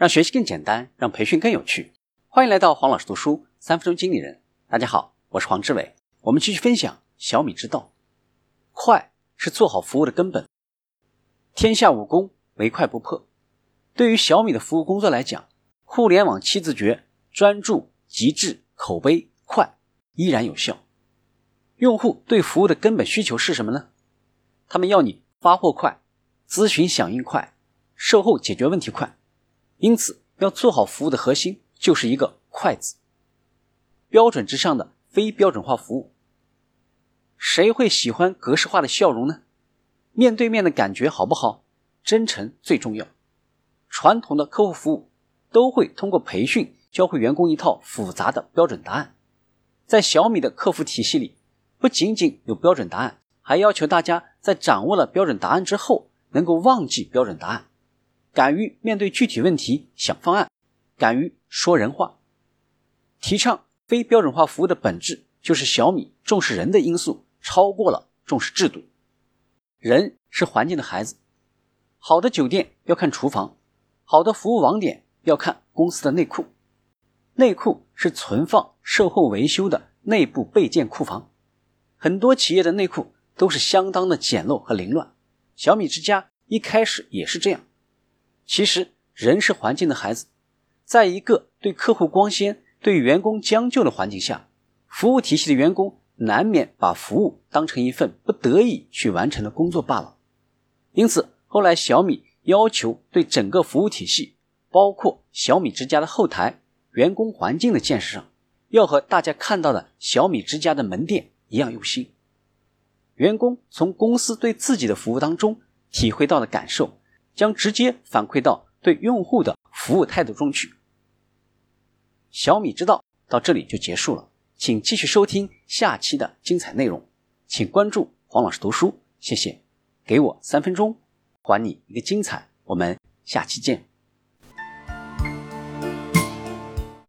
让学习更简单，让培训更有趣。欢迎来到黄老师读书三分钟经理人。大家好，我是黄志伟。我们继续分享小米之道。快是做好服务的根本。天下武功，唯快不破。对于小米的服务工作来讲，互联网七字诀：专注、极致、口碑、快，依然有效。用户对服务的根本需求是什么呢？他们要你发货快，咨询响应快。售后解决问题快，因此要做好服务的核心就是一个“快”字。标准之上的非标准化服务，谁会喜欢格式化的笑容呢？面对面的感觉好不好？真诚最重要。传统的客户服务都会通过培训教会员工一套复杂的标准答案，在小米的客服体系里，不仅仅有标准答案，还要求大家在掌握了标准答案之后，能够忘记标准答案。敢于面对具体问题想方案，敢于说人话，提倡非标准化服务的本质就是小米重视人的因素超过了重视制度。人是环境的孩子，好的酒店要看厨房，好的服务网点要看公司的内库。内库是存放售后维修的内部备件库房，很多企业的内库都是相当的简陋和凌乱。小米之家一开始也是这样。其实，人是环境的孩子，在一个对客户光鲜、对员工将就的环境下，服务体系的员工难免把服务当成一份不得已去完成的工作罢了。因此，后来小米要求对整个服务体系，包括小米之家的后台、员工环境的建设上，要和大家看到的小米之家的门店一样用心。员工从公司对自己的服务当中体会到的感受。将直接反馈到对用户的服务态度中去。小米之道到这里就结束了，请继续收听下期的精彩内容。请关注黄老师读书，谢谢。给我三分钟，还你一个精彩。我们下期见。